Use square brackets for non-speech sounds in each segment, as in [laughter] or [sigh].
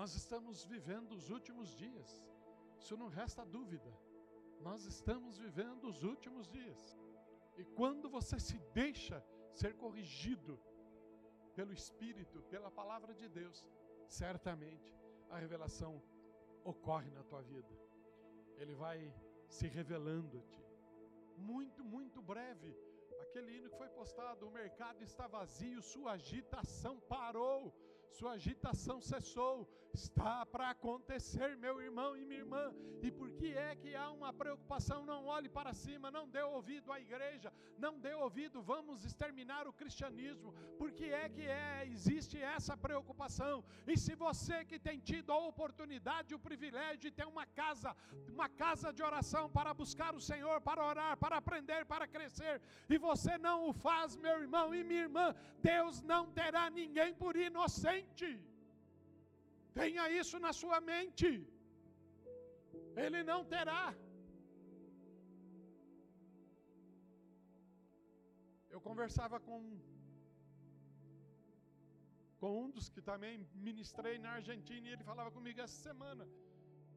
Nós estamos vivendo os últimos dias. Isso não resta dúvida. Nós estamos vivendo os últimos dias. E quando você se deixa ser corrigido pelo Espírito, pela palavra de Deus, certamente a revelação ocorre na tua vida. Ele vai se revelando a ti. Muito, muito breve Aquele hino que foi postado, o mercado está vazio, sua agitação parou, sua agitação cessou. Está para acontecer, meu irmão e minha irmã. E por que é que há uma preocupação? Não olhe para cima, não dê ouvido à igreja, não dê ouvido, vamos exterminar o cristianismo. Por que é que é, existe essa preocupação? E se você que tem tido a oportunidade, o privilégio de ter uma casa, uma casa de oração para buscar o Senhor, para orar, para aprender, para crescer, e você não o faz, meu irmão e minha irmã, Deus não terá ninguém por inocente. Tenha isso na sua mente. Ele não terá. Eu conversava com com um dos que também ministrei na Argentina e ele falava comigo essa semana.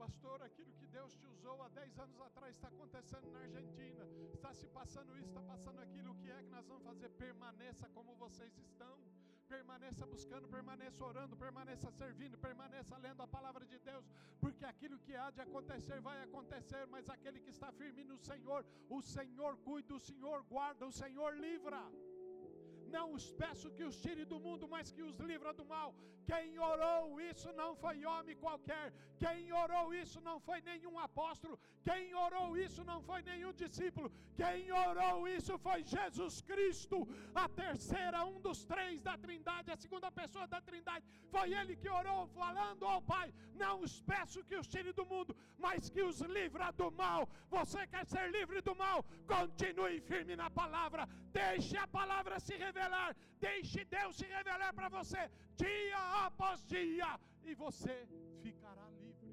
Pastor, aquilo que Deus te usou há 10 anos atrás está acontecendo na Argentina. Está se passando isso, está passando aquilo. O que é que nós vamos fazer? Permaneça como vocês estão. Permaneça buscando, permaneça orando, permaneça servindo, permaneça lendo a palavra de Deus, porque aquilo que há de acontecer vai acontecer, mas aquele que está firme no Senhor, o Senhor cuida, o Senhor guarda, o Senhor livra. Não os peço que os tire do mundo, mas que os livra do mal. Quem orou isso não foi homem qualquer. Quem orou isso não foi nenhum apóstolo. Quem orou isso não foi nenhum discípulo. Quem orou isso foi Jesus Cristo, a terceira, um dos três da Trindade, a segunda pessoa da Trindade. Foi ele que orou, falando ao Pai: Não os peço que os tire do mundo, mas que os livra do mal. Você quer ser livre do mal? Continue firme na palavra. Deixe a palavra se revelar revelar. Deixe Deus se revelar para você dia após dia e você ficará livre.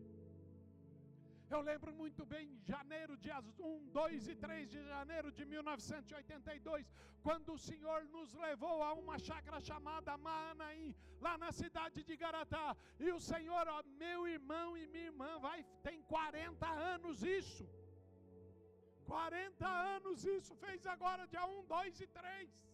Eu lembro muito bem, janeiro, dias 1, 2 e 3 de janeiro de 1982, quando o Senhor nos levou a uma chácara chamada Manaim, lá na cidade de Garatá. E o Senhor, ó, meu irmão e minha irmã, vai, tem 40 anos isso. 40 anos isso, fez agora dia 1, 2 e 3.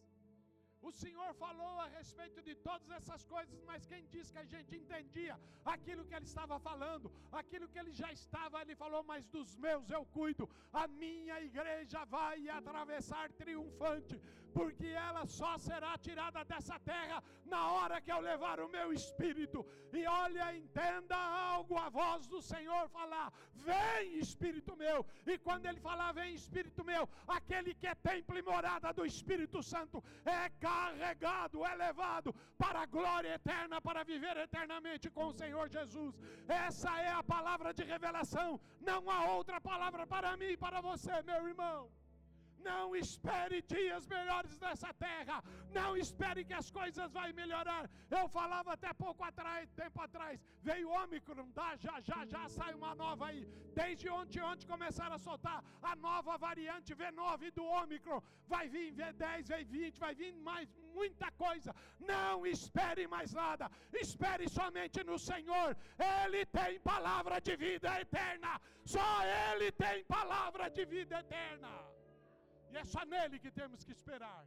O Senhor falou a respeito de todas essas coisas, mas quem disse que a gente entendia aquilo que ele estava falando, aquilo que ele já estava, ele falou: Mas dos meus eu cuido, a minha igreja vai atravessar triunfante, porque ela só será tirada dessa terra na hora que eu levar o meu espírito. E olha, entenda algo, a voz do Senhor falar: Vem, Espírito meu. E quando ele falar, Vem, Espírito meu, aquele que é templo e morada do Espírito Santo é carregado, é levado para a glória eterna, para viver eternamente com o Senhor Jesus. Essa é a palavra de revelação, não há outra palavra para mim e para você, meu irmão. Não espere dias melhores nessa terra. Não espere que as coisas vão melhorar. Eu falava até pouco atrás, tempo atrás, veio Ômicron, tá? já, já, já sai uma nova aí. Desde ontem, ontem começaram a soltar a nova variante V9 do Ômicron. Vai vir V10, vai 20, vai vir mais muita coisa. Não espere mais nada. Espere somente no Senhor. Ele tem palavra de vida eterna. Só Ele tem palavra de vida eterna. E é só nele que temos que esperar.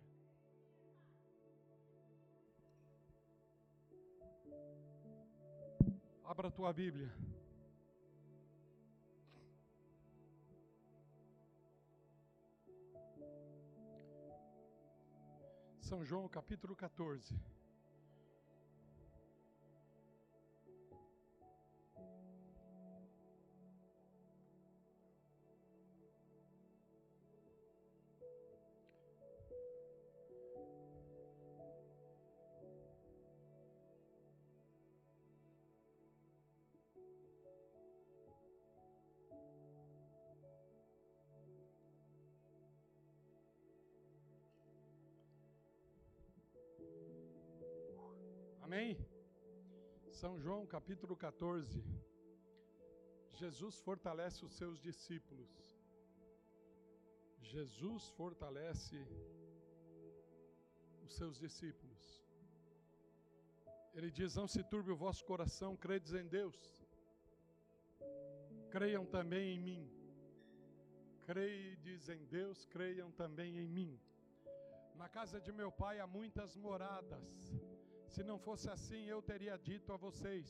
Abra a tua Bíblia. São João capítulo 14. Amém? São João capítulo 14. Jesus fortalece os seus discípulos. Jesus fortalece os seus discípulos. Ele diz: Não se turbe o vosso coração, credes em Deus. Creiam também em mim. Credes em Deus, creiam também em mim. Na casa de meu pai há muitas moradas. Se não fosse assim, eu teria dito a vocês: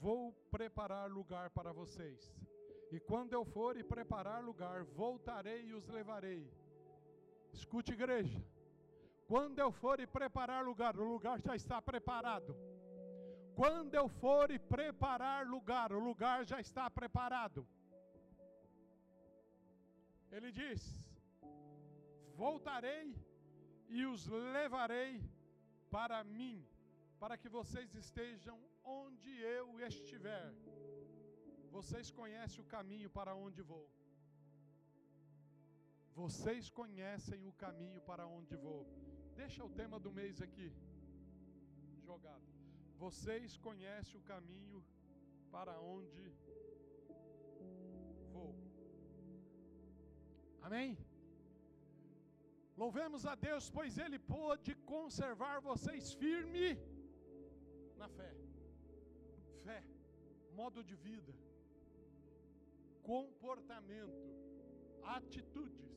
Vou preparar lugar para vocês. E quando eu for e preparar lugar, voltarei e os levarei. Escute, igreja. Quando eu for e preparar lugar, o lugar já está preparado. Quando eu for e preparar lugar, o lugar já está preparado. Ele diz: Voltarei e os levarei para mim, para que vocês estejam onde eu estiver. Vocês conhecem o caminho para onde vou. Vocês conhecem o caminho para onde vou. Deixa o tema do mês aqui jogado. Vocês conhecem o caminho para onde vou. Amém? Louvemos a Deus, pois Ele pôde conservar vocês firme na fé. Fé, modo de vida, comportamento, atitudes,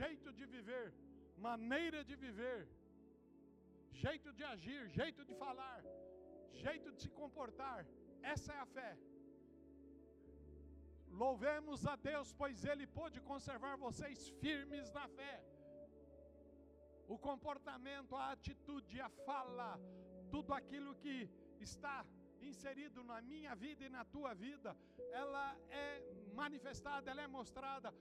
jeito de viver, maneira de viver, jeito de agir, jeito de falar, jeito de se comportar. Essa é a fé. Louvemos a Deus, pois Ele pôde conservar vocês firmes na fé. O comportamento, a atitude, a fala, tudo aquilo que está inserido na minha vida e na tua vida, ela é manifestada, ela é mostrada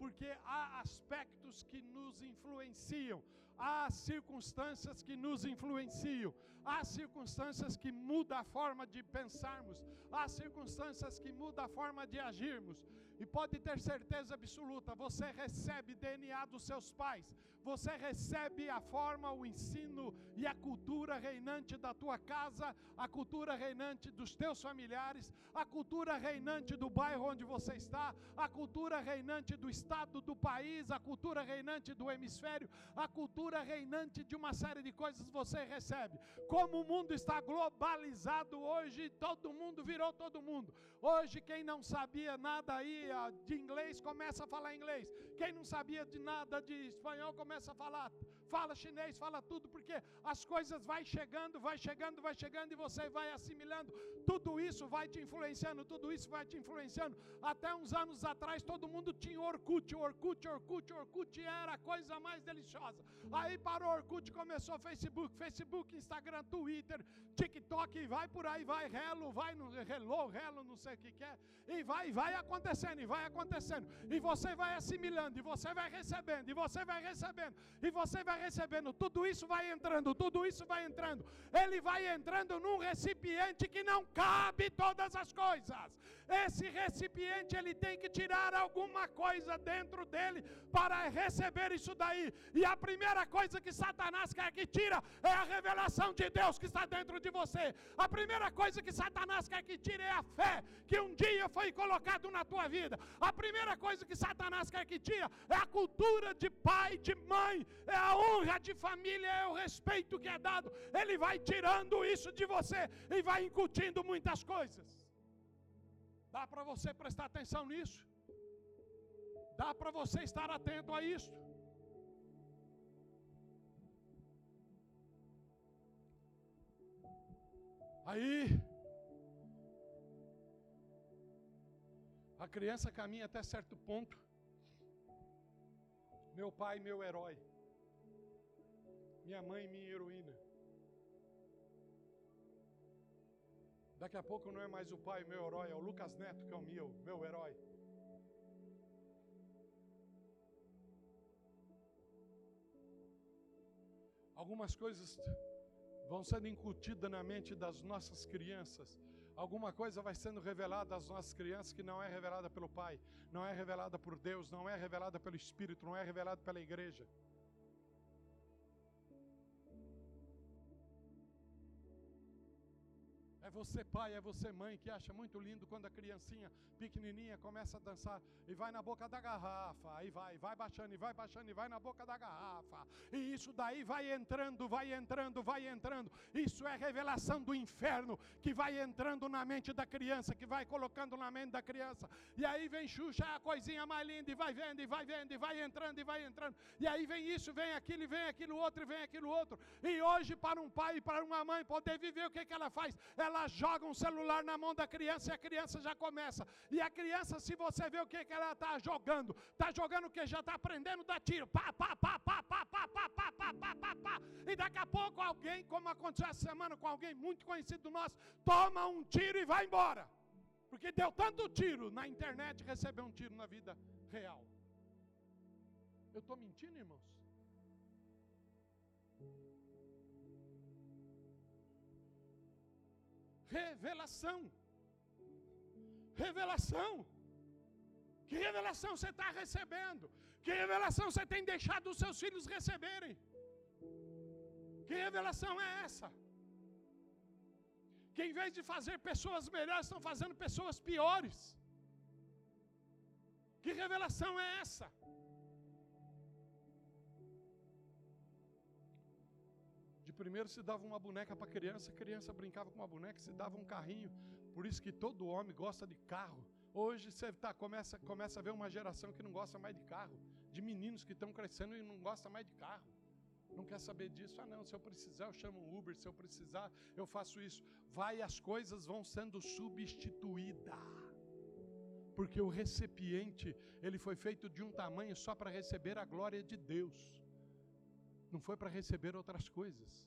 porque há aspectos que nos influenciam, há circunstâncias que nos influenciam, há circunstâncias que mudam a forma de pensarmos, há circunstâncias que mudam a forma de agirmos. E pode ter certeza absoluta, você recebe DNA dos seus pais, você recebe a forma, o ensino e a cultura reinante da tua casa, a cultura reinante dos teus familiares, a cultura reinante do bairro onde você está, a cultura reinante do estado do país, a cultura reinante do hemisfério, a cultura reinante de uma série de coisas você recebe. Como o mundo está globalizado hoje, todo mundo virou todo mundo. Hoje, quem não sabia nada aí de inglês começa a falar inglês. Quem não sabia de nada de espanhol começa a falar. Fala chinês, fala tudo, porque as coisas vai chegando, vai chegando, vai chegando e você vai assimilando. Tudo isso vai te influenciando, tudo isso vai te influenciando. Até uns anos atrás todo mundo tinha Orkut, Orkut, Orkut, Orkut era a coisa mais deliciosa. Aí parou Orkut, começou Facebook, Facebook, Instagram, Twitter, TikTok, e vai por aí, vai, Relo, vai no Hello, Relo, não sei o que, que é, e vai, vai acontecendo, e vai acontecendo, e você vai assimilando, e você vai recebendo, e você vai recebendo, e você vai recebendo, tudo isso vai entrando, tudo isso vai entrando, ele vai entrando num recipiente que não cabe todas as coisas. Esse recipiente ele tem que tirar alguma coisa dentro dele para receber isso daí. E a primeira coisa que Satanás quer que tira é a revelação de Deus que está dentro de você. A primeira coisa que Satanás quer que tire é a fé que um dia foi colocado na tua vida. A primeira coisa que Satanás quer que tire é a cultura de pai, de mãe, é a honra de família, é o respeito que é dado. Ele vai tirando isso de você e vai incutindo muitas coisas. Dá para você prestar atenção nisso? Dá para você estar atento a isso? Aí, a criança caminha até certo ponto. Meu pai, meu herói. Minha mãe, minha heroína. Daqui a pouco não é mais o pai, meu herói, é o Lucas Neto que é o meu, meu herói. Algumas coisas vão sendo incutidas na mente das nossas crianças. Alguma coisa vai sendo revelada às nossas crianças que não é revelada pelo Pai, não é revelada por Deus, não é revelada pelo Espírito, não é revelada pela igreja. É você pai, é você mãe que acha muito lindo quando a criancinha pequenininha começa a dançar e vai na boca da garrafa, aí vai, vai baixando e vai baixando e vai na boca da garrafa. E isso daí vai entrando, vai entrando, vai entrando. Isso é revelação do inferno que vai entrando na mente da criança, que vai colocando na mente da criança. E aí vem Xuxa, a coisinha mais linda, e vai vendo, e vai vendo, e vai entrando, e vai entrando. E aí vem isso, vem aquilo, e vem aquilo outro, e vem aquilo outro. E hoje, para um pai e para uma mãe poder viver, o que, que ela faz? Ela ela joga um celular na mão da criança e a criança já começa. E a criança, se você vê o que, que ela está jogando, está jogando o que? Já está aprendendo a dar tiro. Pá, pá, pá, pá, pá, pá, pá, pá, pá, pá, pá, pá. E daqui a pouco alguém, como aconteceu essa semana com alguém muito conhecido nosso, toma um tiro e vai embora. Porque deu tanto tiro na internet, recebeu um tiro na vida real. Eu estou mentindo, irmãos? Revelação. Revelação. Que revelação você está recebendo? Que revelação você tem deixado os seus filhos receberem? Que revelação é essa? Que em vez de fazer pessoas melhores, estão fazendo pessoas piores. Que revelação é essa? Primeiro se dava uma boneca para criança, a criança brincava com uma boneca, se dava um carrinho. Por isso que todo homem gosta de carro. Hoje você tá, começa, começa a ver uma geração que não gosta mais de carro, de meninos que estão crescendo e não gosta mais de carro. Não quer saber disso. Ah, não, se eu precisar, eu chamo um Uber, se eu precisar, eu faço isso. Vai, as coisas vão sendo substituídas. Porque o recipiente, ele foi feito de um tamanho só para receber a glória de Deus. Não foi para receber outras coisas.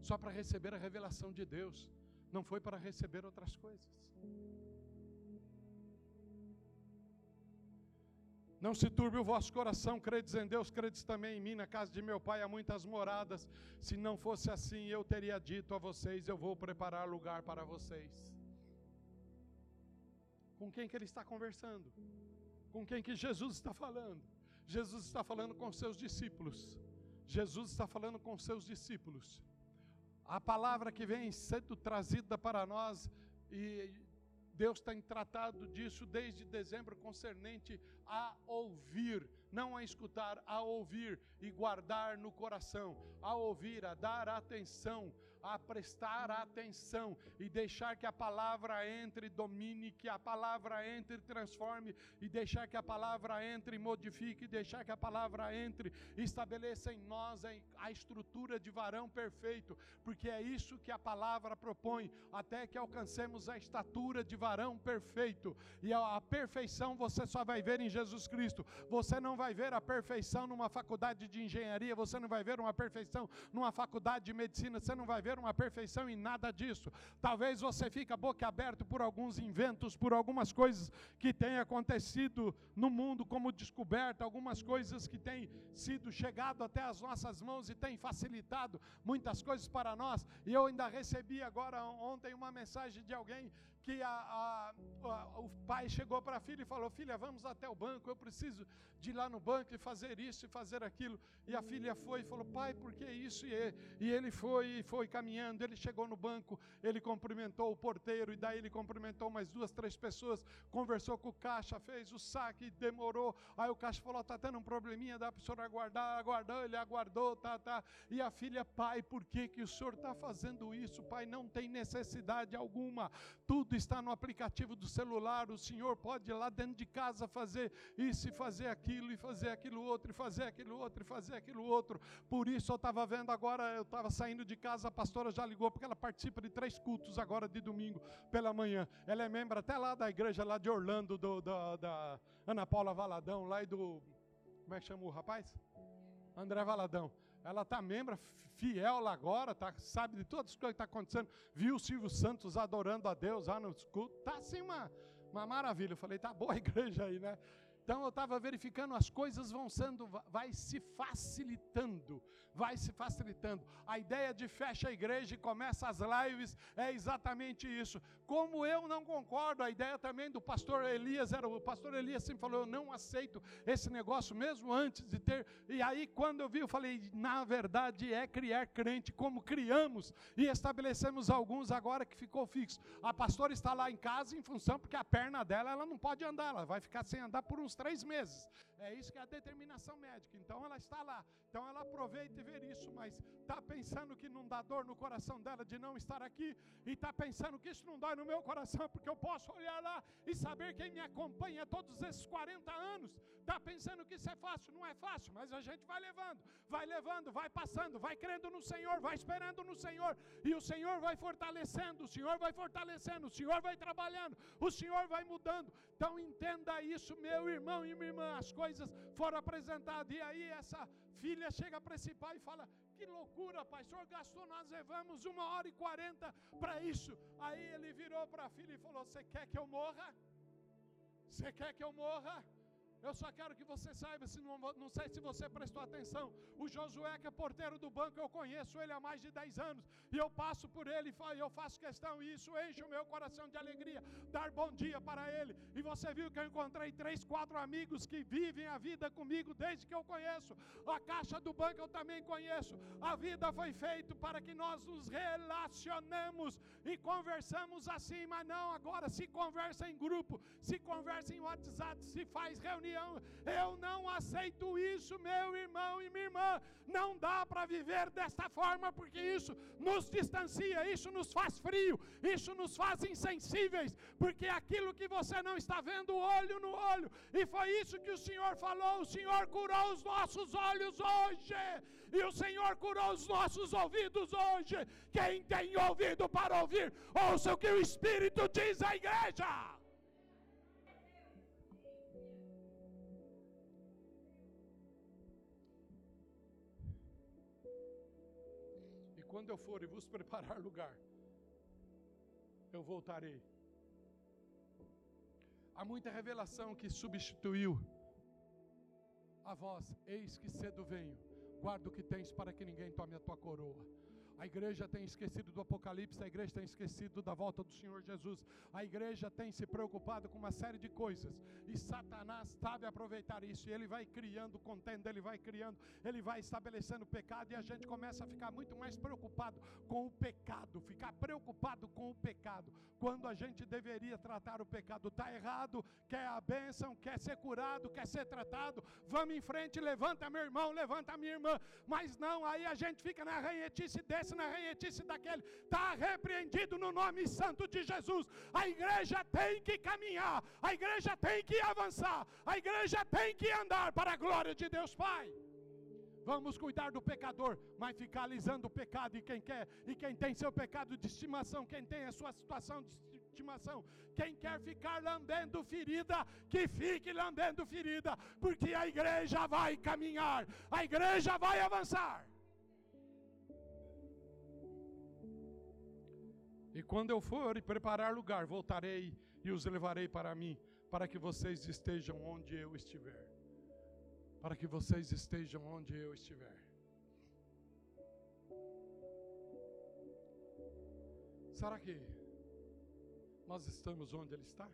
Só para receber a revelação de Deus. Não foi para receber outras coisas. Não se turbe o vosso coração, credes em Deus, credes também em mim. Na casa de meu pai há muitas moradas. Se não fosse assim, eu teria dito a vocês: Eu vou preparar lugar para vocês. Com quem que ele está conversando? Com quem que Jesus está falando? Jesus está falando com seus discípulos. Jesus está falando com seus discípulos. A palavra que vem sendo trazida para nós, e Deus tem tratado disso desde dezembro, concernente a ouvir, não a escutar, a ouvir e guardar no coração, a ouvir, a dar atenção, a prestar atenção e deixar que a palavra entre, domine, que a palavra entre, transforme e deixar que a palavra entre, modifique, deixar que a palavra entre, estabeleça em nós a estrutura de varão perfeito, porque é isso que a palavra propõe, até que alcancemos a estatura de varão perfeito. E a, a perfeição você só vai ver em Jesus Cristo. Você não vai ver a perfeição numa faculdade de engenharia, você não vai ver uma perfeição numa faculdade de medicina, você não vai ver uma perfeição em nada disso. Talvez você fique boca aberta por alguns inventos, por algumas coisas que têm acontecido no mundo como descoberta, algumas coisas que têm sido chegado até as nossas mãos e têm facilitado muitas coisas para nós. E eu ainda recebi agora ontem uma mensagem de alguém que a, a, a, o pai chegou para a filha e falou: Filha, vamos até o banco, eu preciso de ir lá no banco e fazer isso e fazer aquilo. E a filha foi e falou: Pai, por que isso? E, e ele foi e foi caminhando. Ele chegou no banco, ele cumprimentou o porteiro, e daí ele cumprimentou mais duas, três pessoas, conversou com o caixa, fez o saque, demorou. Aí o caixa falou: Está tendo um probleminha, dá para o senhor aguardar. Aguardou, ele aguardou, tá, tá. E a filha, pai, por que, que o senhor está fazendo isso? Pai, não tem necessidade alguma. Tudo está no aplicativo do celular, o senhor pode ir lá dentro de casa fazer isso e fazer aquilo, e fazer aquilo outro, e fazer aquilo outro, e fazer aquilo outro. Por isso eu estava vendo agora, eu estava saindo de casa, a pastora já ligou, porque ela participa de três cultos agora de domingo pela manhã. Ela é membro até lá da igreja lá de Orlando, do, da, da Ana Paula Valadão, lá e do. Como é que chama o rapaz? André Valadão. Ela está membro fiel lá agora, tá, sabe de todas as coisas que estão tá acontecendo. Viu o Silvio Santos adorando a Deus lá no culto. Está assim uma, uma maravilha. Eu falei, tá boa a igreja aí, né? Então eu estava verificando, as coisas vão sendo, vai se facilitando, vai se facilitando. A ideia de fecha a igreja e começa as lives é exatamente isso. Como eu não concordo, a ideia também do pastor Elias era, o pastor Elias sempre falou, eu não aceito esse negócio mesmo antes de ter. E aí quando eu vi, eu falei, na verdade é criar crente, como criamos e estabelecemos alguns agora que ficou fixo. A pastora está lá em casa em função porque a perna dela ela não pode andar, ela vai ficar sem andar por uns três meses. É isso que é a determinação médica. Então ela está lá. Então ela aproveita e vê isso, mas está pensando que não dá dor no coração dela de não estar aqui, e está pensando que isso não dói no meu coração, porque eu posso olhar lá e saber quem me acompanha todos esses 40 anos. Está pensando que isso é fácil, não é fácil, mas a gente vai levando, vai levando, vai passando, vai crendo no Senhor, vai esperando no Senhor, e o Senhor vai fortalecendo, o Senhor vai fortalecendo, o Senhor vai trabalhando, o Senhor vai mudando. Então entenda isso, meu irmão e minha irmã, as coisas foram apresentadas, e aí essa filha chega para esse pai e fala: Que loucura, pai, o senhor gastou, nós levamos uma hora e quarenta para isso. Aí ele virou para a filha e falou: Você quer que eu morra? Você quer que eu morra? Eu só quero que você saiba, se não, não sei se você prestou atenção. O Josué, que é porteiro do banco, eu conheço ele há mais de 10 anos. E eu passo por ele e eu faço questão, e isso enche o meu coração de alegria. Dar bom dia para ele. E você viu que eu encontrei três, quatro amigos que vivem a vida comigo desde que eu conheço. A caixa do banco eu também conheço. A vida foi feita para que nós nos relacionemos e conversamos assim, mas não agora. Se conversa em grupo, se conversa em WhatsApp, se faz reunião reunião. Eu não aceito isso, meu irmão e minha irmã. Não dá para viver desta forma, porque isso nos distancia, isso nos faz frio, isso nos faz insensíveis, porque aquilo que você não está vendo olho no olho, e foi isso que o Senhor falou: o Senhor curou os nossos olhos hoje, e o Senhor curou os nossos ouvidos hoje. Quem tem ouvido para ouvir, ouça o que o Espírito diz à igreja. Quando eu for e vos preparar lugar, eu voltarei. Há muita revelação que substituiu a voz: Eis que cedo venho, guarda o que tens para que ninguém tome a tua coroa. A igreja tem esquecido do Apocalipse, a igreja tem esquecido da volta do Senhor Jesus, a igreja tem se preocupado com uma série de coisas, e Satanás sabe aproveitar isso, e ele vai criando contenda, ele vai criando, ele vai estabelecendo pecado, e a gente começa a ficar muito mais preocupado com o pecado, ficar preocupado com o pecado, quando a gente deveria tratar o pecado. Está errado, quer a bênção, quer ser curado, quer ser tratado, vamos em frente, levanta meu irmão, levanta minha irmã, mas não, aí a gente fica na ranhetice desse desse, na ranhetice daquele, está repreendido no nome santo de Jesus. A igreja tem que caminhar, a igreja tem que avançar, a igreja tem que andar para a glória de Deus Pai. Vamos cuidar do pecador, mas ficar alisando o pecado e quem quer, e quem tem seu pecado de estimação, quem tem a sua situação de estimação, quem quer ficar lambendo ferida, que fique lambendo ferida, porque a igreja vai caminhar, a igreja vai avançar. E quando eu for e preparar lugar, voltarei e os levarei para mim, para que vocês estejam onde eu estiver. Para que vocês estejam onde eu estiver. Será que nós estamos onde Ele está?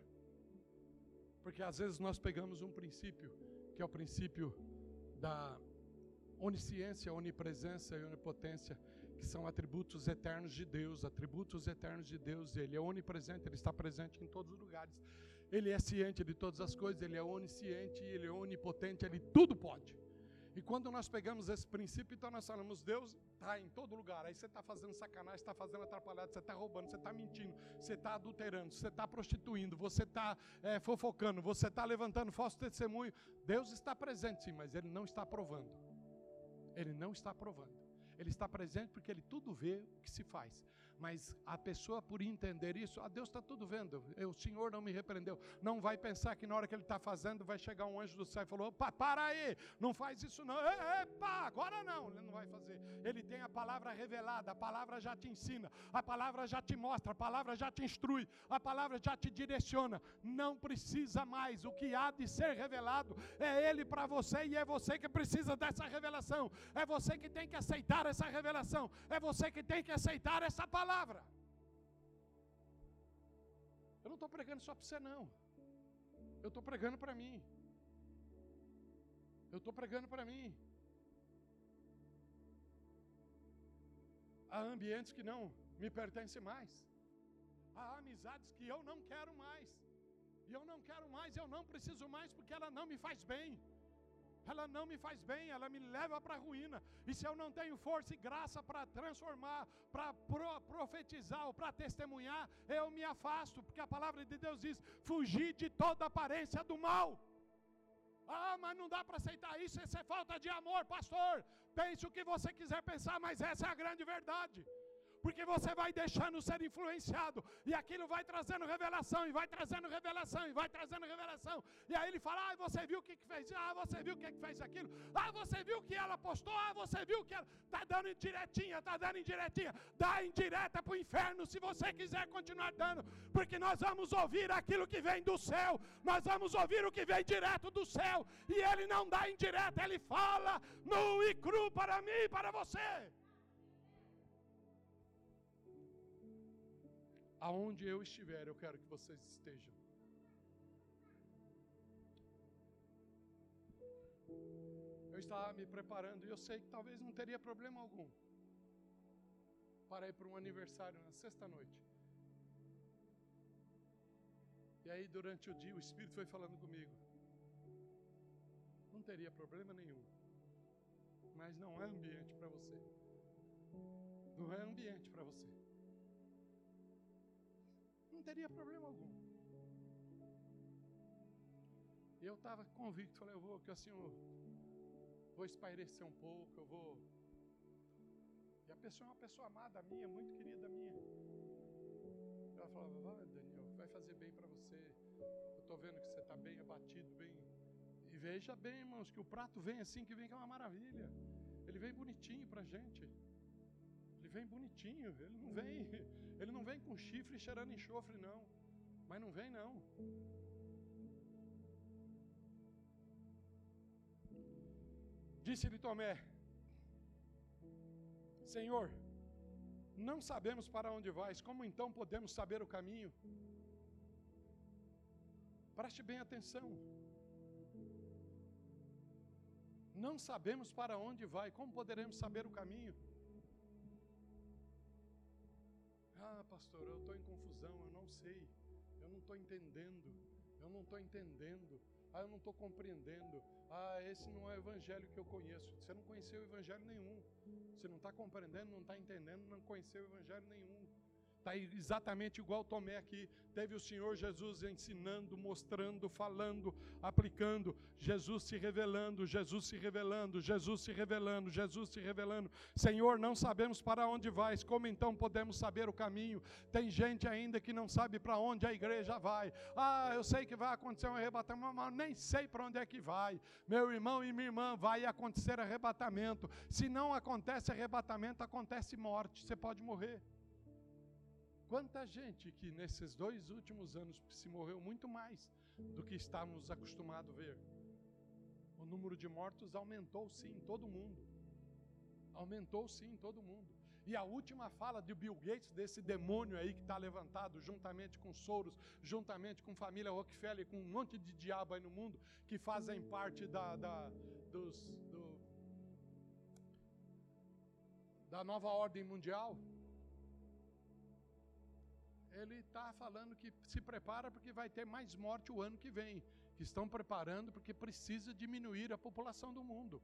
Porque às vezes nós pegamos um princípio, que é o princípio da onisciência, onipresença e onipotência, que são atributos eternos de Deus, atributos eternos de Deus. Ele é onipresente, ele está presente em todos os lugares. Ele é ciente de todas as coisas, ele é onisciente, ele é onipotente, ele tudo pode. E quando nós pegamos esse princípio, então nós falamos, Deus está em todo lugar. Aí você está fazendo sacanagem, está fazendo atrapalhado, você está roubando, você está mentindo, você está adulterando, você está prostituindo, você está é, fofocando, você está levantando falso testemunho. Deus está presente, sim, mas Ele não está aprovando. Ele não está aprovando. Ele está presente porque ele tudo vê o que se faz. Mas a pessoa, por entender isso, ah, Deus está tudo vendo, o Senhor não me repreendeu. Não vai pensar que na hora que ele está fazendo, vai chegar um anjo do céu e falou: opa, para aí, não faz isso não. Epa, agora não, ele não vai fazer. Ele tem a palavra revelada, a palavra já te ensina, a palavra já te mostra, a palavra já te instrui, a palavra já te direciona. Não precisa mais. O que há de ser revelado é Ele para você e é você que precisa dessa revelação. É você que tem que aceitar essa revelação. É você que tem que aceitar essa palavra. Eu não estou pregando só para você, não. Eu estou pregando para mim. Eu estou pregando para mim. Há ambientes que não me pertencem mais. Há amizades que eu não quero mais. E eu não quero mais, eu não preciso mais, porque ela não me faz bem ela não me faz bem, ela me leva para a ruína. E se eu não tenho força e graça para transformar, para pro, profetizar ou para testemunhar, eu me afasto, porque a palavra de Deus diz: fugir de toda aparência do mal. Ah, mas não dá para aceitar isso, isso é falta de amor, pastor. Pense o que você quiser pensar, mas essa é a grande verdade porque você vai deixando ser influenciado, e aquilo vai trazendo revelação, e vai trazendo revelação, e vai trazendo revelação. E aí ele fala: Ah, você viu o que, que fez? Ah, você viu o que, que fez aquilo? Ah, você viu que ela postou? Ah, você viu que ela. Está dando indiretinha, está dando indiretinha. Dá indireta para o inferno se você quiser continuar dando, porque nós vamos ouvir aquilo que vem do céu, nós vamos ouvir o que vem direto do céu, e ele não dá indireta, ele fala nu e cru para mim e para você. Aonde eu estiver, eu quero que vocês estejam. Eu estava me preparando e eu sei que talvez não teria problema algum para ir para um aniversário na sexta-noite. E aí, durante o dia, o Espírito foi falando comigo. Não teria problema nenhum. Mas não é ambiente para você. Não é ambiente para você teria problema algum. Eu estava convicto, falei, eu vou, que assim vou espairecer um pouco, eu vou. E a pessoa é uma pessoa amada minha, muito querida minha. Ela falava, vai Daniel, vai fazer bem para você. Eu estou vendo que você está bem abatido, bem. E veja bem, irmãos, que o prato vem assim, que vem que é uma maravilha. Ele vem bonitinho para a gente. Vem bonitinho, ele não vem, [laughs] ele não vem com chifre cheirando enxofre, não. Mas não vem, não. Disse-lhe Tomé: Senhor, não sabemos para onde vais, como então podemos saber o caminho? Preste bem atenção. Não sabemos para onde vai, como poderemos saber o caminho? Pastor, eu estou em confusão, eu não sei, eu não estou entendendo, eu não estou entendendo, ah, eu não estou compreendendo, ah, esse não é o evangelho que eu conheço. Você não conheceu o evangelho nenhum, você não está compreendendo, não está entendendo, não conheceu o evangelho nenhum. Está exatamente igual Tomé aqui. Teve o Senhor Jesus ensinando, mostrando, falando, aplicando. Jesus se revelando, Jesus se revelando, Jesus se revelando, Jesus se revelando. Senhor, não sabemos para onde vais, como então podemos saber o caminho? Tem gente ainda que não sabe para onde a igreja vai. Ah, eu sei que vai acontecer um arrebatamento, mas nem sei para onde é que vai. Meu irmão e minha irmã, vai acontecer arrebatamento. Se não acontece arrebatamento, acontece morte. Você pode morrer. Quanta gente que nesses dois últimos anos se morreu muito mais do que estávamos acostumados a ver. O número de mortos aumentou sim em todo mundo. Aumentou sim em todo mundo. E a última fala de Bill Gates, desse demônio aí que está levantado, juntamente com Soros, juntamente com família Rockefeller, com um monte de diabo aí no mundo, que fazem parte da, da, dos, do, da nova ordem mundial ele está falando que se prepara porque vai ter mais morte o ano que vem. Que estão preparando porque precisa diminuir a população do mundo.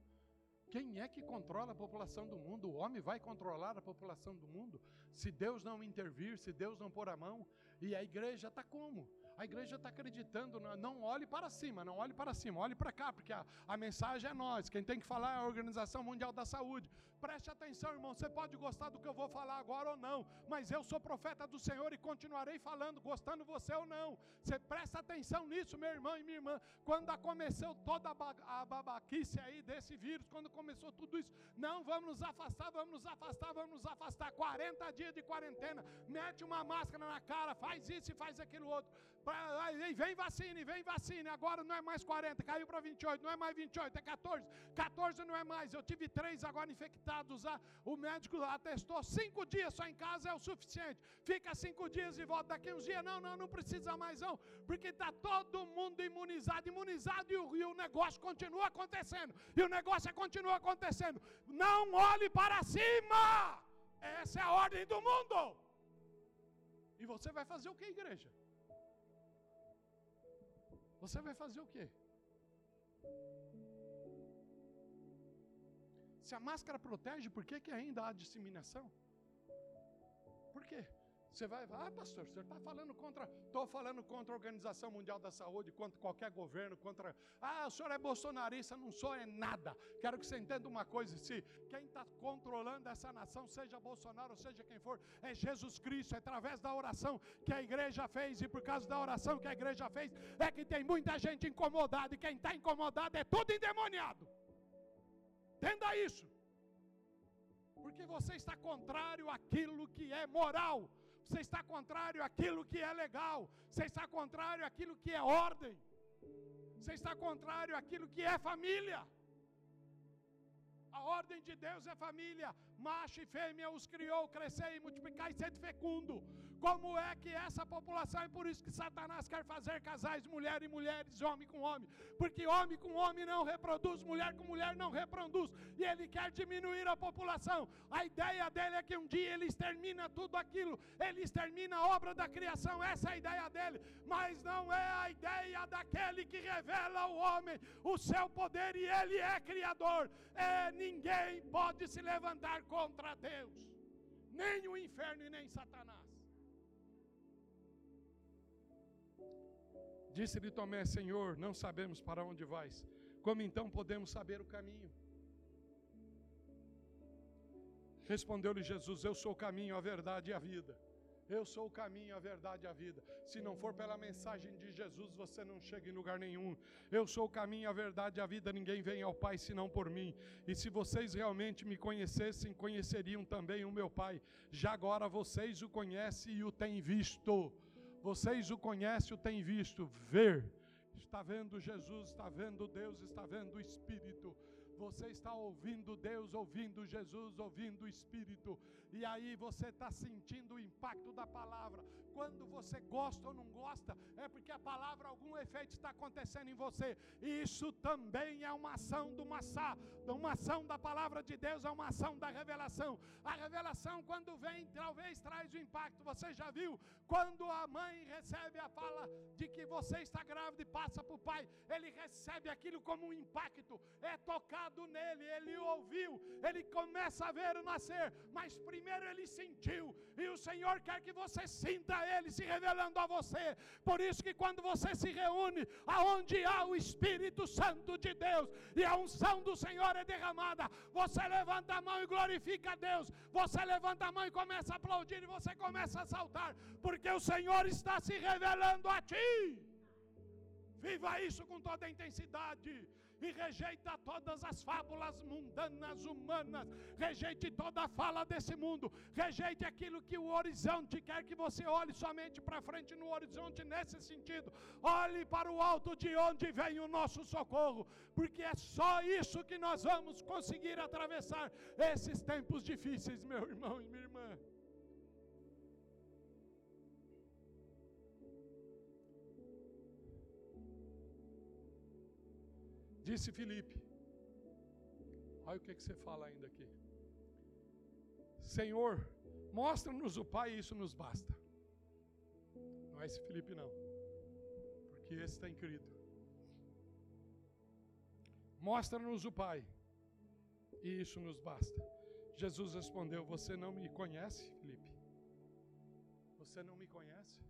Quem é que controla a população do mundo? O homem vai controlar a população do mundo? Se Deus não intervir, se Deus não pôr a mão. E a igreja está como? A igreja está acreditando, não olhe para cima, não olhe para cima, olhe para cá, porque a, a mensagem é nós. Quem tem que falar é a Organização Mundial da Saúde. Preste atenção, irmão. Você pode gostar do que eu vou falar agora ou não, mas eu sou profeta do Senhor e continuarei falando, gostando você ou não. Você presta atenção nisso, meu irmão e minha irmã. Quando começou toda a babaquice aí desse vírus, quando começou tudo isso, não vamos nos afastar, vamos nos afastar, vamos nos afastar. 40 dias de quarentena, mete uma máscara na cara, faz isso e faz aquilo outro. E vem vacina, e vem vacina. Agora não é mais 40, caiu para 28, não é mais 28, é 14. 14 não é mais. Eu tive três agora infectados. Ah, o médico atestou cinco dias só em casa é o suficiente. Fica cinco dias e volta daqui uns dias. Não, não, não precisa mais não. Porque está todo mundo imunizado, imunizado e o, e o negócio continua acontecendo. E o negócio continua acontecendo. Não olhe para cima. Essa é a ordem do mundo. E você vai fazer o que, igreja? Você vai fazer o quê? Se a máscara protege, por que, que ainda há disseminação? Por quê? Você vai, ah, pastor, você está falando contra, estou falando contra a Organização Mundial da Saúde, contra qualquer governo, contra, ah, o senhor é bolsonarista, não sou é nada. Quero que você entenda uma coisa: se quem está controlando essa nação, seja Bolsonaro, seja quem for, é Jesus Cristo, é através da oração que a igreja fez, e por causa da oração que a igreja fez, é que tem muita gente incomodada, e quem está incomodado é tudo endemoniado. Entenda isso. Porque você está contrário àquilo que é moral você está contrário àquilo que é legal, você está contrário àquilo que é ordem, você está contrário àquilo que é família. A ordem de Deus é família, macho e fêmea os criou, crescer e multiplicar e ser fecundo. Como é que essa população, é por isso que Satanás quer fazer casais, mulher e mulheres, homem com homem, porque homem com homem não reproduz, mulher com mulher não reproduz, e ele quer diminuir a população. A ideia dele é que um dia ele extermina tudo aquilo, ele extermina a obra da criação, essa é a ideia dele, mas não é a ideia daquele que revela ao homem o seu poder e ele é criador. É, ninguém pode se levantar contra Deus, nem o inferno e nem Satanás. Disse-lhe Tomé: Senhor, não sabemos para onde vais. Como então podemos saber o caminho? Respondeu-lhe Jesus: Eu sou o caminho, a verdade e a vida. Eu sou o caminho, a verdade e a vida. Se não for pela mensagem de Jesus, você não chega em lugar nenhum. Eu sou o caminho, a verdade e a vida. Ninguém vem ao Pai senão por mim. E se vocês realmente me conhecessem, conheceriam também o meu Pai. Já agora vocês o conhecem e o têm visto. Vocês o conhecem, o têm visto. Ver. Está vendo Jesus, está vendo Deus, está vendo o Espírito. Você está ouvindo Deus, ouvindo Jesus, ouvindo o Espírito. E aí você está sentindo o impacto da palavra. Quando você gosta ou não gosta, é porque a palavra, algum efeito está acontecendo em você. Isso também é uma ação do maçã. Uma ação da palavra de Deus é uma ação da revelação. A revelação, quando vem, talvez traz o impacto. Você já viu? Quando a mãe recebe a fala de que você está grávida e passa para o pai, ele recebe aquilo como um impacto. É tocado nele, ele ouviu, ele começa a ver o nascer. Mas primeiro ele sentiu. E o Senhor quer que você sinta ele se revelando a você. Por isso que quando você se reúne, aonde há o Espírito Santo de Deus e a unção do Senhor é derramada, você levanta a mão e glorifica a Deus. Você levanta a mão e começa a aplaudir e você começa a saltar, porque o Senhor está se revelando a ti. Viva isso com toda a intensidade e rejeita todas as fábulas mundanas humanas, rejeite toda a fala desse mundo, rejeite aquilo que o horizonte quer que você olhe somente para frente no horizonte nesse sentido. Olhe para o alto de onde vem o nosso socorro, porque é só isso que nós vamos conseguir atravessar esses tempos difíceis, meu irmão e minha irmã. Disse Felipe. Olha o que, que você fala ainda aqui. Senhor, mostra-nos o Pai e isso nos basta. Não é esse Felipe, não. Porque esse está incrível. Mostra-nos o Pai e isso nos basta. Jesus respondeu: Você não me conhece, Felipe? Você não me conhece?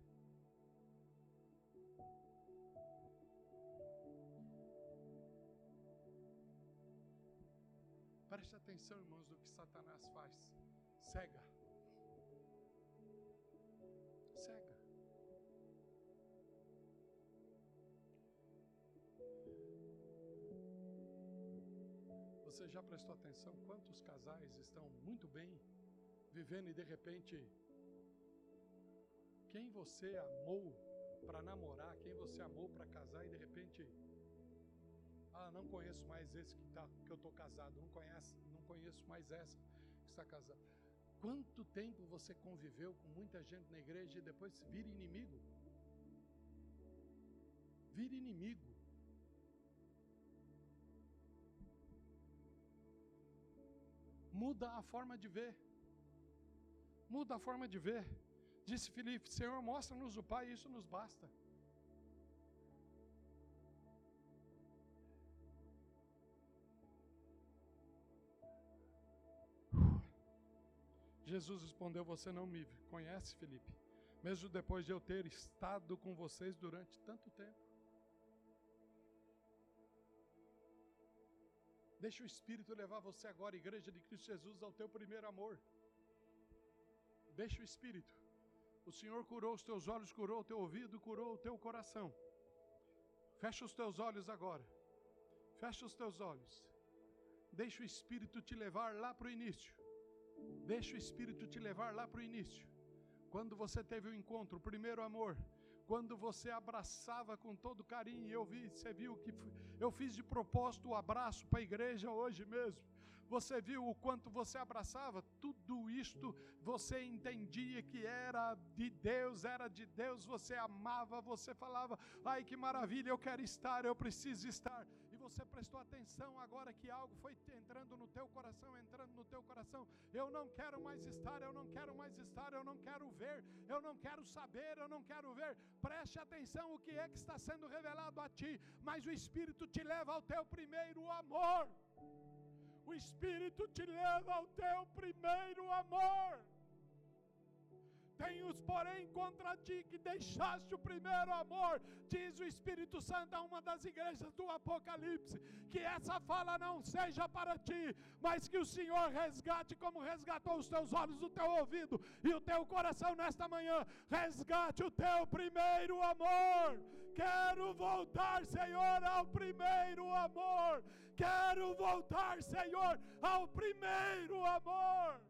Preste atenção, irmãos, do que Satanás faz. Cega. Cega. Você já prestou atenção quantos casais estão muito bem vivendo e de repente quem você amou para namorar, quem você amou para casar e de repente ah, não conheço mais esse que, tá, que eu estou casado, não conheço, não conheço mais essa que está casada. Quanto tempo você conviveu com muita gente na igreja e depois vira inimigo? Vira inimigo. Muda a forma de ver. Muda a forma de ver. Disse Filipe: Senhor, mostra-nos o Pai, isso nos basta. Jesus respondeu: Você não me conhece, Felipe, mesmo depois de eu ter estado com vocês durante tanto tempo. Deixa o Espírito levar você agora, igreja de Cristo Jesus, ao teu primeiro amor. Deixa o Espírito. O Senhor curou os teus olhos, curou o teu ouvido, curou o teu coração. Fecha os teus olhos agora. Fecha os teus olhos. Deixa o Espírito te levar lá para o início. Deixa o Espírito te levar lá para o início. Quando você teve o encontro, o primeiro amor, quando você abraçava com todo carinho, eu vi, você viu que eu fiz de propósito o abraço para a igreja hoje mesmo. Você viu o quanto você abraçava? Tudo isto você entendia que era de Deus, era de Deus, você amava, você falava: "Ai que maravilha, eu quero estar, eu preciso estar" você prestou atenção agora que algo foi entrando no teu coração, entrando no teu coração. Eu não quero mais estar, eu não quero mais estar, eu não quero ver, eu não quero saber, eu não quero ver. Preste atenção o que é que está sendo revelado a ti, mas o Espírito te leva ao teu primeiro amor. O Espírito te leva ao teu primeiro amor. Tenho, porém, contra ti que deixaste o primeiro amor, diz o Espírito Santo a uma das igrejas do Apocalipse. Que essa fala não seja para ti, mas que o Senhor resgate, como resgatou os teus olhos, o teu ouvido e o teu coração nesta manhã. Resgate o teu primeiro amor. Quero voltar, Senhor, ao primeiro amor. Quero voltar, Senhor, ao primeiro amor.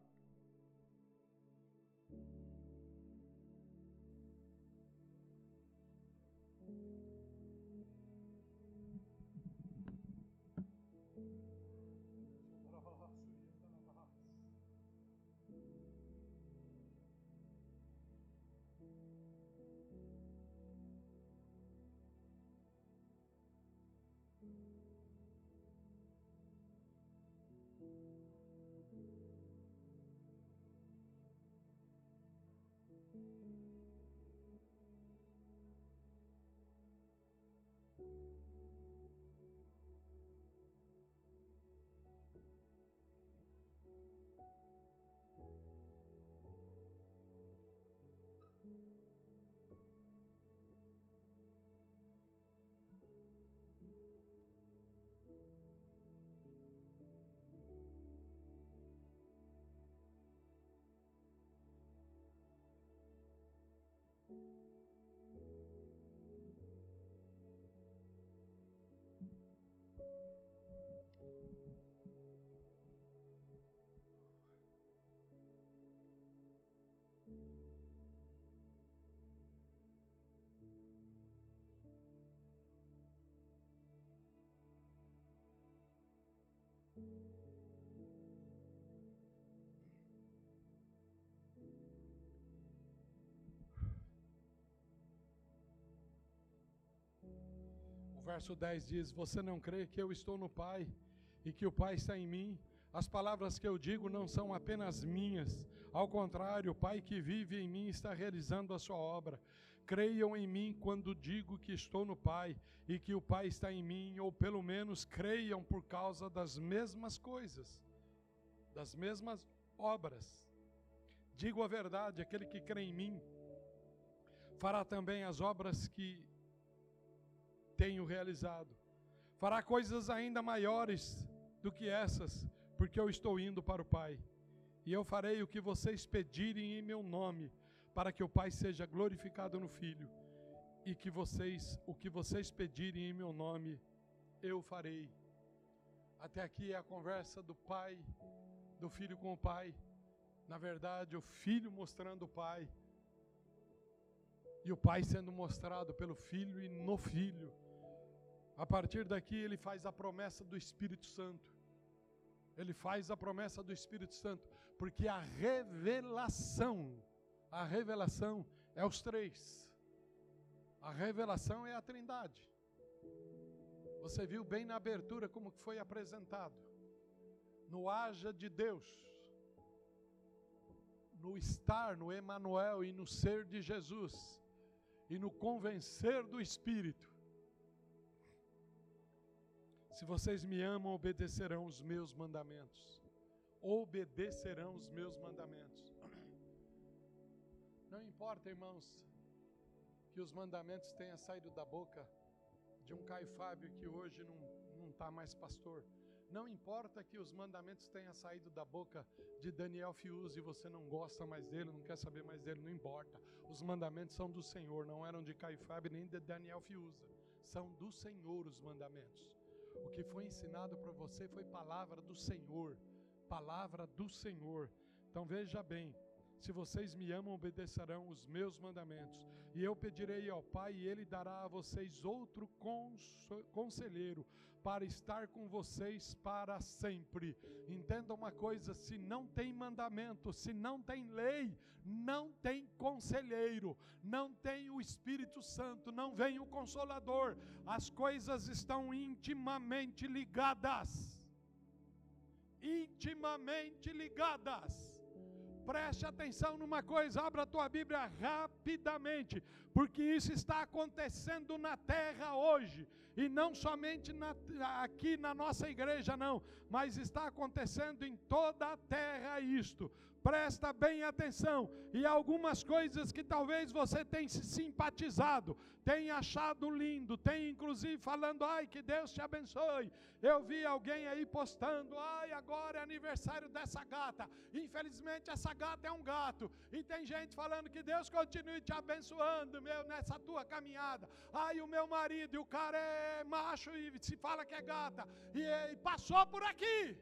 Verso 10 diz: Você não crê que eu estou no Pai e que o Pai está em mim? As palavras que eu digo não são apenas minhas, ao contrário, o Pai que vive em mim está realizando a sua obra. Creiam em mim quando digo que estou no Pai e que o Pai está em mim, ou pelo menos creiam por causa das mesmas coisas, das mesmas obras. Digo a verdade: aquele que crê em mim fará também as obras que tenho realizado. Fará coisas ainda maiores do que essas, porque eu estou indo para o Pai. E eu farei o que vocês pedirem em meu nome, para que o Pai seja glorificado no Filho. E que vocês, o que vocês pedirem em meu nome, eu farei. Até aqui é a conversa do Pai, do Filho com o Pai. Na verdade, o Filho mostrando o Pai. E o Pai sendo mostrado pelo Filho e no Filho. A partir daqui, ele faz a promessa do Espírito Santo. Ele faz a promessa do Espírito Santo, porque a revelação, a revelação é os três. A revelação é a Trindade. Você viu bem na abertura como foi apresentado. No haja de Deus, no estar, no Emanuel e no ser de Jesus, e no convencer do Espírito. Se vocês me amam, obedecerão os meus mandamentos. Obedecerão os meus mandamentos. Não importa, irmãos, que os mandamentos tenham saído da boca de um Caio Fábio que hoje não está mais pastor. Não importa que os mandamentos tenham saído da boca de Daniel Fiuza e você não gosta mais dele, não quer saber mais dele, não importa. Os mandamentos são do Senhor, não eram de Caio Fábio nem de Daniel Fiuza. São do Senhor os mandamentos. O que foi ensinado para você foi palavra do Senhor. Palavra do Senhor. Então veja bem, se vocês me amam, obedecerão os meus mandamentos. E eu pedirei ao Pai, e Ele dará a vocês outro conselheiro para estar com vocês para sempre. Entenda uma coisa: se não tem mandamento, se não tem lei, não tem conselheiro, não tem o Espírito Santo, não vem o Consolador. As coisas estão intimamente ligadas. Intimamente ligadas. Preste atenção numa coisa, abra a tua Bíblia rapidamente, porque isso está acontecendo na terra hoje, e não somente na, aqui na nossa igreja, não, mas está acontecendo em toda a terra isto presta bem atenção, e algumas coisas que talvez você tenha se simpatizado, tenha achado lindo, tenha inclusive falando, ai, que Deus te abençoe. Eu vi alguém aí postando, ai, agora é aniversário dessa gata. Infelizmente, essa gata é um gato. E tem gente falando que Deus continue te abençoando, meu, nessa tua caminhada. Ai, o meu marido, e o cara é macho e se fala que é gata, e, e passou por aqui.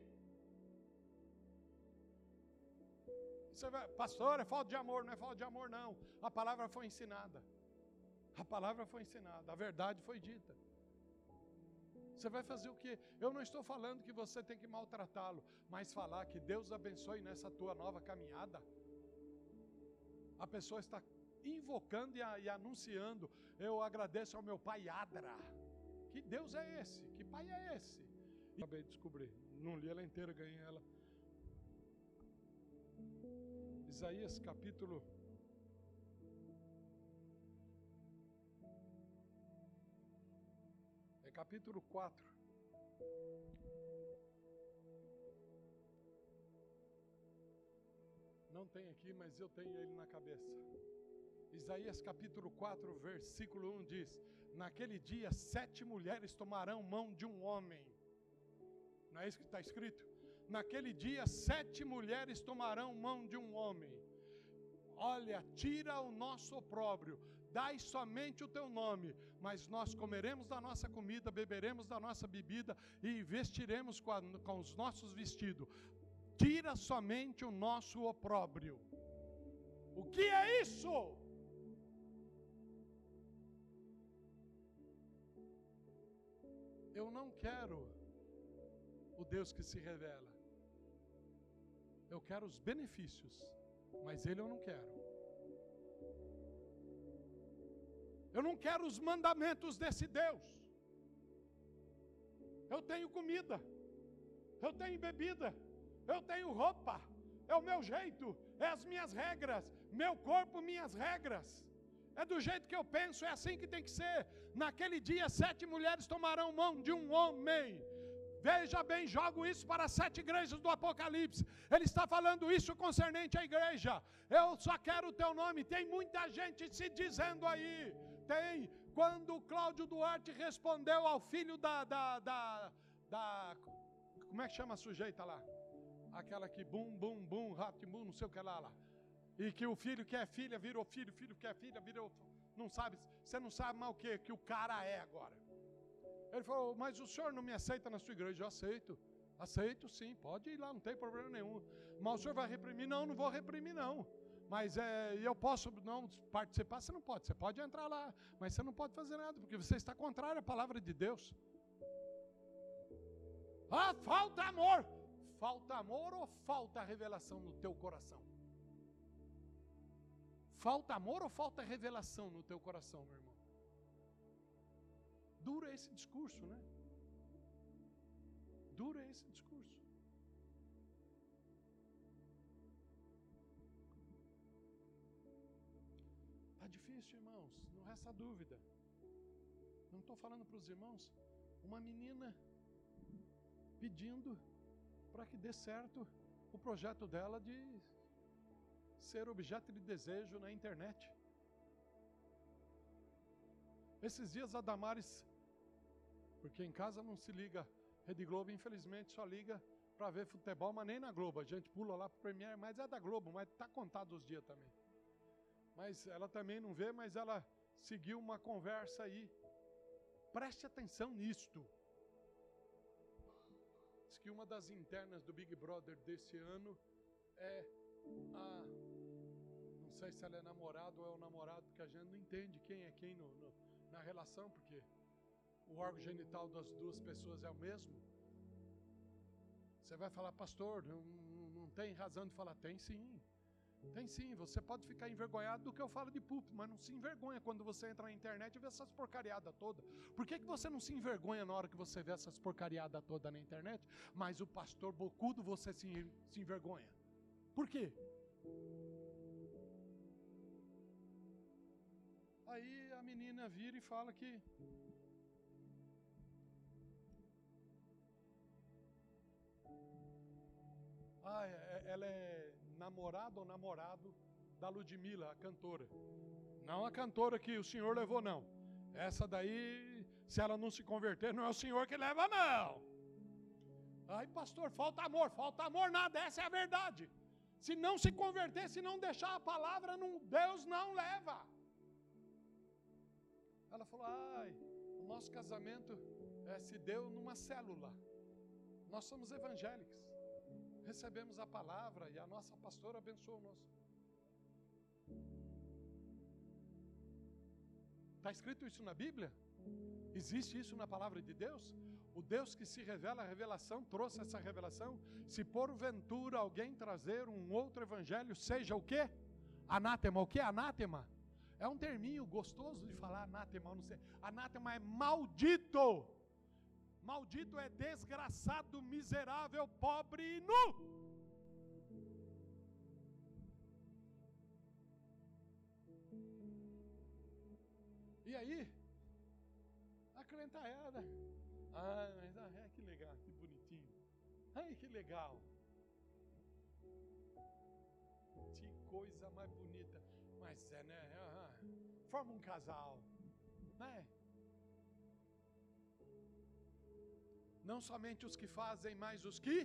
Você vai, pastor, é falta de amor, não é falta de amor, não. A palavra foi ensinada. A palavra foi ensinada, a verdade foi dita. Você vai fazer o quê? Eu não estou falando que você tem que maltratá-lo, mas falar que Deus abençoe nessa tua nova caminhada. A pessoa está invocando e, e anunciando. Eu agradeço ao meu pai Adra. Que Deus é esse? Que pai é esse? E acabei de descobrir. Não li ela inteira, ganhei ela Isaías capítulo é capítulo 4. Não tem aqui, mas eu tenho ele na cabeça. Isaías capítulo 4, versículo 1 diz: Naquele dia sete mulheres tomarão mão de um homem. Não é isso que está escrito? Naquele dia, sete mulheres tomarão mão de um homem. Olha, tira o nosso opróbrio, dai somente o teu nome, mas nós comeremos da nossa comida, beberemos da nossa bebida e vestiremos com, a, com os nossos vestidos. Tira somente o nosso opróbrio. O que é isso? Eu não quero o Deus que se revela. Eu quero os benefícios, mas Ele eu não quero. Eu não quero os mandamentos desse Deus. Eu tenho comida, eu tenho bebida, eu tenho roupa, é o meu jeito, é as minhas regras, meu corpo, minhas regras. É do jeito que eu penso, é assim que tem que ser. Naquele dia, sete mulheres tomarão mão de um homem Veja bem, jogo isso para as sete igrejas do Apocalipse. Ele está falando isso concernente à igreja. Eu só quero o teu nome. Tem muita gente se dizendo aí. Tem. Quando Cláudio Duarte respondeu ao filho da, da, da, da. Como é que chama a sujeita lá? aquela que bum, bum, bum, rato, bum, não sei o que lá, lá. E que o filho que é filha virou filho, filho que é filha virou. Não sabe, você não sabe mais o que, que o cara é agora. Ele falou, mas o senhor não me aceita na sua igreja? Eu aceito. Aceito sim, pode ir lá, não tem problema nenhum. Mas o senhor vai reprimir? Não, não vou reprimir, não. Mas é, eu posso não participar? Você não pode. Você pode entrar lá, mas você não pode fazer nada, porque você está contrário à palavra de Deus. Ah, falta amor. Falta amor ou falta revelação no teu coração? Falta amor ou falta revelação no teu coração, meu irmão? Dura esse discurso, né? Dura esse discurso. Está difícil, irmãos, não resta dúvida. Não estou falando para os irmãos. Uma menina pedindo para que dê certo o projeto dela de ser objeto de desejo na internet. Esses dias a Damares, porque em casa não se liga Rede Globo, infelizmente só liga para ver futebol, mas nem na Globo. A gente pula lá para o Premier, mas é da Globo, mas está contado os dias também. Mas ela também não vê, mas ela seguiu uma conversa aí. Preste atenção nisto. Diz que uma das internas do Big Brother desse ano é a. Não sei se ela é namorado ou é o namorado, porque a gente não entende quem é quem no, no, na relação, porque o órgão genital das duas pessoas é o mesmo. Você vai falar, pastor, não, não tem razão de falar, tem sim. Tem sim, você pode ficar envergonhado do que eu falo de púlpito, mas não se envergonha quando você entra na internet e vê essas porcariadas todas. Por que, que você não se envergonha na hora que você vê essas porcariadas todas na internet, mas o pastor bocudo você se, se envergonha? Por quê? Aí a menina vira e fala que Ah, é, ela é namorada ou namorado da Ludmilla, a cantora. Não a cantora que o senhor levou, não. Essa daí, se ela não se converter, não é o senhor que leva, não. Ai, pastor, falta amor, falta amor nada, essa é a verdade. Se não se converter, se não deixar a palavra, não, Deus não leva. Ela falou: ai, o nosso casamento é, se deu numa célula. Nós somos evangélicos recebemos a palavra e a nossa pastora abençoou o nosso. Está escrito isso na Bíblia? Existe isso na palavra de Deus? O Deus que se revela a revelação trouxe essa revelação. Se porventura alguém trazer um outro evangelho, seja o que? Anátema. O que é anátema? É um terminho gostoso de falar anátema, não sei. Anátema é maldito. Maldito é desgraçado, miserável, pobre e nu. E aí, a crentada. Ah, mas ah, que legal, que bonitinho. Ai, que legal. Que coisa mais bonita. Mas é, né? Ah, forma um casal, né? Não somente os que fazem, mas os que.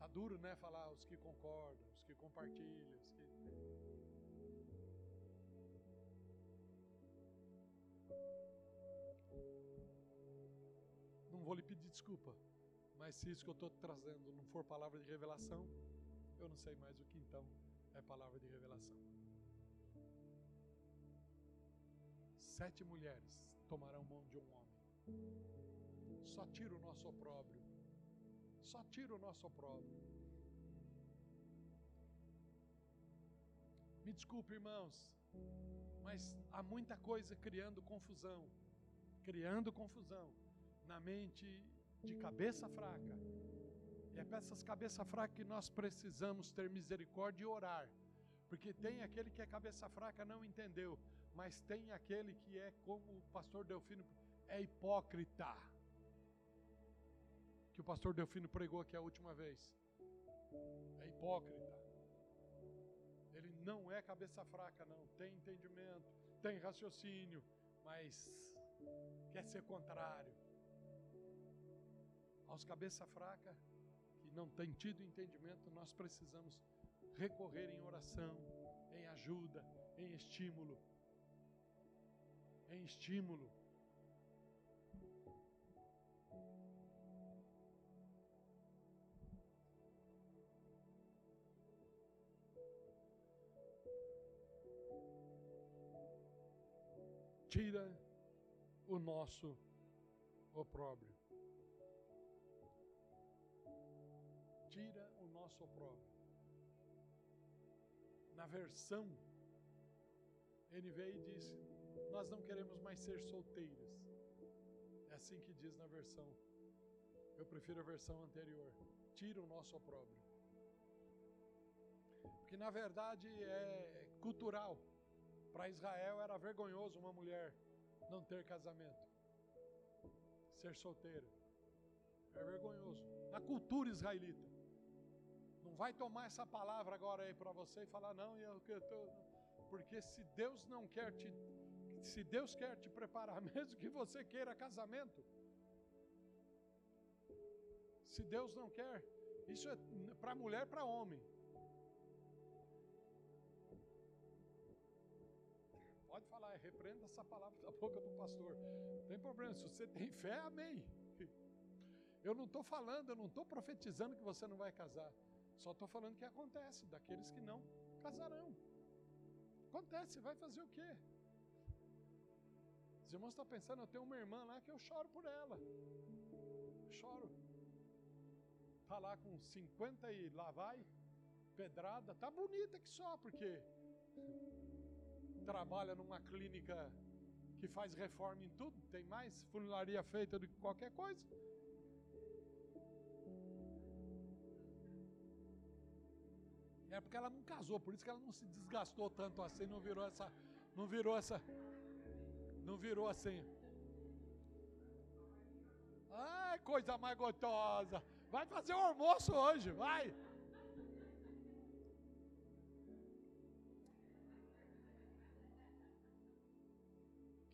Tá duro, né? Falar os que concordam, os que compartilham, os que. Não vou lhe pedir desculpa, mas se isso que eu estou trazendo não for palavra de revelação, eu não sei mais o que então é palavra de revelação. Sete mulheres tomarão mão de um homem. Só tira o nosso opróbrio. Só tira o nosso opróbrio. Me desculpe, irmãos, mas há muita coisa criando confusão, criando confusão na mente de cabeça fraca. E é para essas cabeças fracas que nós precisamos ter misericórdia e orar. Porque tem aquele que é cabeça fraca não entendeu mas tem aquele que é como o pastor Delfino, é hipócrita. Que o pastor Delfino pregou aqui a última vez. É hipócrita. Ele não é cabeça fraca, não. Tem entendimento, tem raciocínio, mas quer ser contrário. Aos cabeça fraca, que não têm tido entendimento, nós precisamos recorrer em oração, em ajuda, em estímulo. Em estímulo. Tira o nosso opróbrio. Tira o nosso opróbrio. Na versão, NVI disse: Nós não queremos mais ser solteiras. É assim que diz na versão. Eu prefiro a versão anterior. Tira o nosso opróbrio. Porque na verdade é cultural. Para Israel era vergonhoso uma mulher não ter casamento, ser solteira. É vergonhoso. Na cultura israelita. Não vai tomar essa palavra agora aí para você e falar, não, eu, tô... porque se Deus não quer te. Se Deus quer te preparar, [laughs] mesmo que você queira casamento, se Deus não quer, isso é para mulher, para homem. Pode falar, repreenda essa palavra da boca do pastor. Não tem problema, se você tem fé, amém. [laughs] Eu não estou falando, eu não estou profetizando que você não vai casar. Só estou falando que acontece, daqueles que não casarão. Acontece, vai fazer o quê? Os irmãos estão pensando, eu tenho uma irmã lá que eu choro por ela. Eu choro. Está lá com 50 e lá vai, pedrada, tá bonita que só, porque trabalha numa clínica que faz reforma em tudo, tem mais funilaria feita do que qualquer coisa. É porque ela não casou, por isso que ela não se desgastou tanto assim, não virou essa, não virou essa, não virou assim. Ai, coisa mais gostosa. Vai fazer o almoço hoje, vai.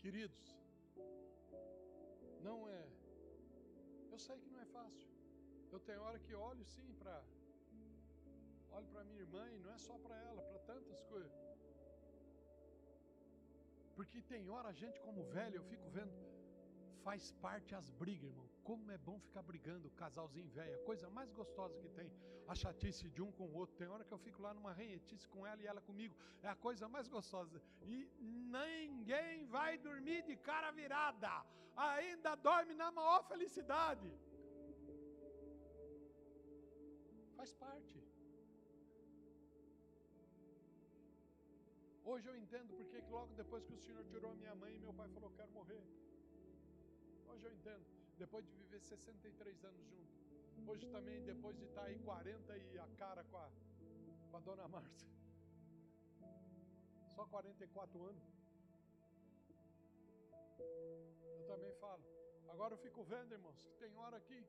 Queridos, não é. Eu sei que não é fácil. Eu tenho hora que olho sim para olho para minha irmã e não é só para ela, para tantas coisas. Porque tem hora a gente como velho, eu fico vendo, faz parte as brigas, irmão. Como é bom ficar brigando, casalzinho velho, a coisa mais gostosa que tem, a chatice de um com o outro. Tem hora que eu fico lá numa renhetice com ela e ela comigo, é a coisa mais gostosa. E ninguém vai dormir de cara virada, ainda dorme na maior felicidade. Faz parte. Hoje eu entendo porque que logo depois que o Senhor tirou minha mãe, meu pai falou: Quero morrer. Hoje eu entendo. Depois de viver 63 anos junto. Hoje também, depois de estar aí 40 e a cara com a, com a dona Márcia. Só 44 anos. Eu também falo. Agora eu fico vendo, irmãos, que tem hora que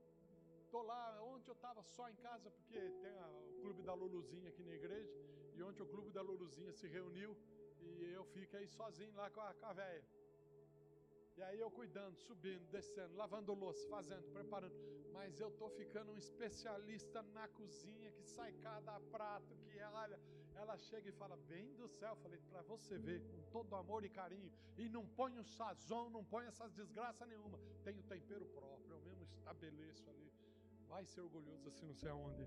estou lá. Ontem eu estava só em casa, porque tem a, o clube da Luluzinha aqui na igreja. E ontem o clube da Luluzinha se reuniu e eu fiquei sozinho lá com a, com a véia. E aí eu cuidando, subindo, descendo, lavando louça, fazendo, preparando. Mas eu tô ficando um especialista na cozinha que sai cada prato que olha, ela chega e fala: "Vem do céu". Falei: "Para você ver, com todo amor e carinho, e não põe o sazon, não põe essas desgraças nenhuma. Tem o tempero próprio, eu mesmo estabeleço ali. Vai ser orgulhoso assim, não sei aonde.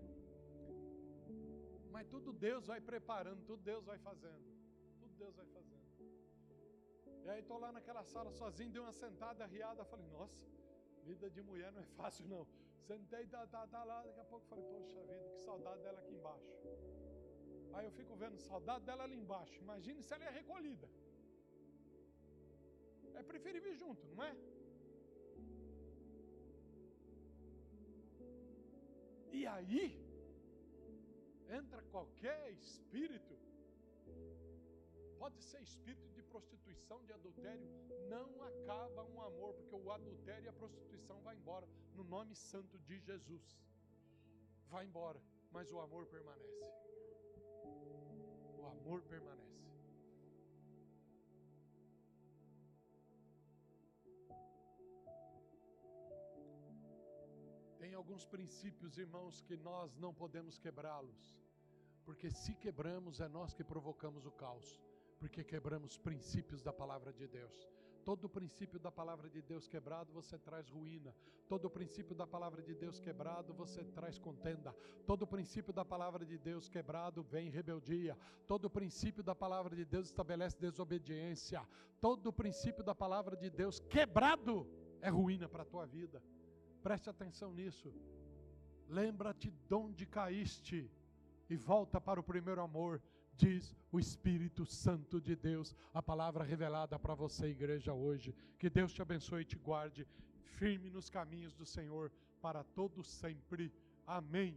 Mas tudo Deus vai preparando, tudo Deus vai fazendo. Tudo Deus vai fazendo. E aí estou lá naquela sala sozinho, dei uma sentada riada, falei, nossa, vida de mulher não é fácil não. Sentei, tá, tá, tá lá, daqui a pouco falei, poxa vida, que saudade dela aqui embaixo. Aí eu fico vendo, saudade dela ali embaixo. Imagine se ela é recolhida. É preferível junto, não é? E aí, entra qualquer espírito, pode ser espírito de prostituição, de adultério, não acaba um amor, porque o adultério e a prostituição vai embora, no nome santo de Jesus. Vai embora, mas o amor permanece. O amor permanece. Tem alguns princípios, irmãos, que nós não podemos quebrá-los. Porque se quebramos, é nós que provocamos o caos. Porque quebramos princípios da palavra de Deus. Todo princípio da palavra de Deus quebrado, você traz ruína. Todo princípio da palavra de Deus quebrado, você traz contenda. Todo princípio da palavra de Deus quebrado, vem rebeldia. Todo princípio da palavra de Deus estabelece desobediência. Todo princípio da palavra de Deus quebrado é ruína para a tua vida. Preste atenção nisso. Lembra-te de onde caíste e volta para o primeiro amor diz o Espírito Santo de Deus, a palavra revelada para você, igreja, hoje. Que Deus te abençoe e te guarde firme nos caminhos do Senhor para todo sempre. Amém.